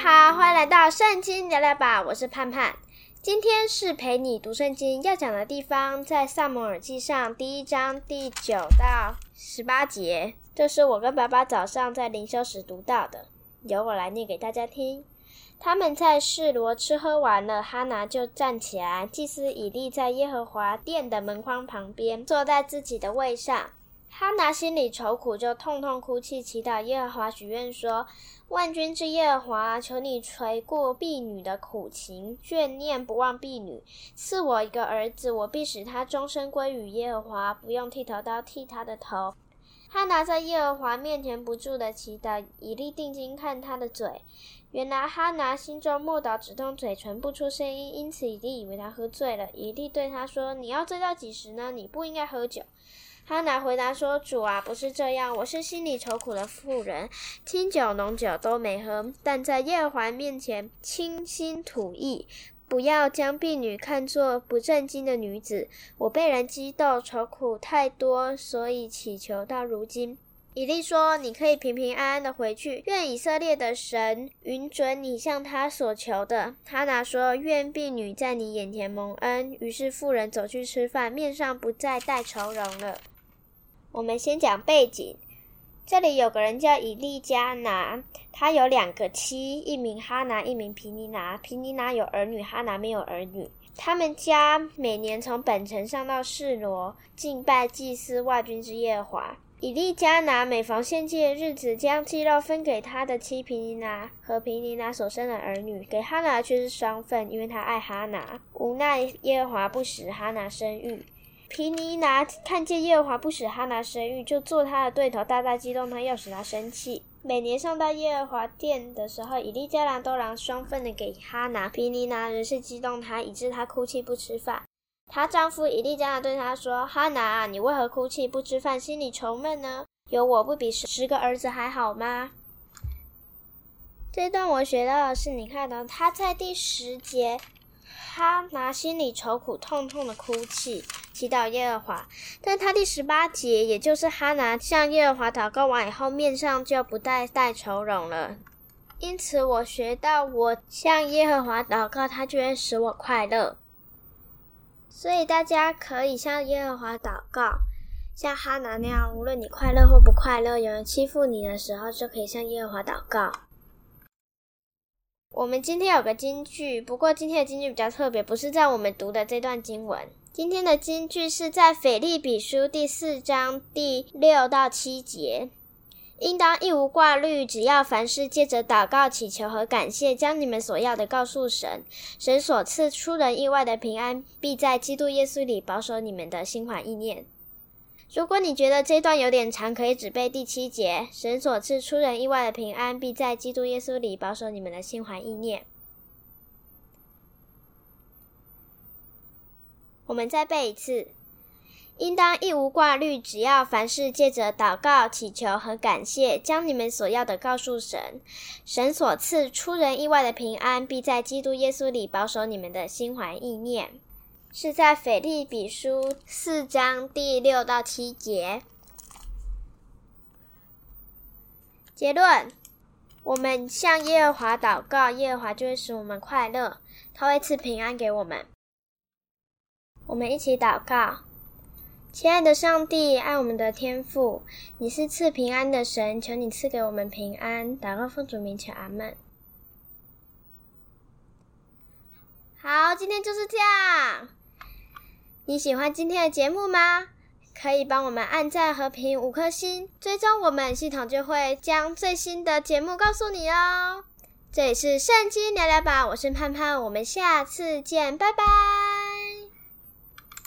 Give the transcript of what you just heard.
好，欢迎来到圣经聊聊吧，我是盼盼。今天是陪你读圣经要讲的地方，在撒母耳记上第一章第九到十八节。这是我跟爸爸早上在灵修时读到的，由我来念给大家听。他们在示罗吃喝完了，哈拿就站起来。祭司以利在耶和华殿的门框旁边，坐在自己的位上。哈拿心里愁苦，就痛痛哭泣，祈祷耶和华，许愿说：“万军之耶和华，求你垂顾婢女的苦情，眷念不忘婢女，赐我一个儿子，我必使他终身归于耶和华，不用剃头刀剃他的头。”哈拿在耶和华面前不住的祈祷，以利定睛看他的嘴，原来哈拿心中默祷，只痛嘴唇不出声音，因此以利以为他喝醉了。以利对他说：“你要醉到几时呢？你不应该喝酒。”哈拿回答说：“主啊，不是这样，我是心里愁苦的妇人，清酒浓酒都没喝，但在耶和华面前倾心吐意。不要将婢女看作不正经的女子。我被人激斗，愁苦太多，所以祈求到如今。”以利说：“你可以平平安安的回去，愿以色列的神允准你向他所求的。”哈拿说：“愿婢女在你眼前蒙恩。”于是妇人走去吃饭，面上不再带愁容了。我们先讲背景，这里有个人叫以利加拿，他有两个妻，一名哈拿，一名皮尼拿。皮尼拿有儿女，哈拿没有儿女。他们家每年从本城上到示罗敬拜祭司万军之耶和华。以利加拿每逢献祭的日子，将祭肉分给他的妻皮尼拿和皮尼拿所生的儿女，给哈拿却是双份，因为他爱哈拿。无奈耶和华不使哈拿生育。皮尼拿看见耶和华不使哈拿生育，就做他的对头，大大激动他，要使他生气。每年上到耶和华殿的时候，以利加拿都拿双份的给哈拿。皮尼拿仍是激动他，以致他哭泣不吃饭。她丈夫以利加拿对她说：“哈拿，你为何哭泣不吃饭，心里愁闷呢？有我不比十个儿子还好吗？”这段我学到的是，你看到他在第十节。哈拿心里愁苦，痛痛的哭泣，祈祷耶和华。但他第十八节，也就是哈拿向耶和华祷告完以后，面上就不再带愁容了。因此，我学到，我向耶和华祷告，他就会使我快乐。所以，大家可以向耶和华祷告，像哈拿那样，无论你快乐或不快乐，有人欺负你的时候，就可以向耶和华祷告。我们今天有个金句，不过今天的金句比较特别，不是在我们读的这段经文。今天的金句是在腓立比书第四章第六到七节，应当一无挂虑，只要凡事借着祷告、祈求和感谢，将你们所要的告诉神。神所赐出人意外的平安，必在基督耶稣里保守你们的心怀意念。如果你觉得这段有点长，可以只背第七节：神所赐出人意外的平安，必在基督耶稣里保守你们的心怀意念。我们再背一次：应当一无挂虑，只要凡事借着祷告、祈求和感谢，将你们所要的告诉神。神所赐出人意外的平安，必在基督耶稣里保守你们的心怀意念。是在腓立比书四章第六到七节。结论：我们向耶和华祷告，耶和华就会使我们快乐，他会赐平安给我们。我们一起祷告：亲爱的上帝，爱我们的天父，你是赐平安的神，求你赐给我们平安。祷告奉主名求，阿门。好，今天就是这样。你喜欢今天的节目吗？可以帮我们按赞和评五颗星，追踪我们，系统就会将最新的节目告诉你哦。这里是圣经聊聊吧，我是盼盼，我们下次见，拜拜。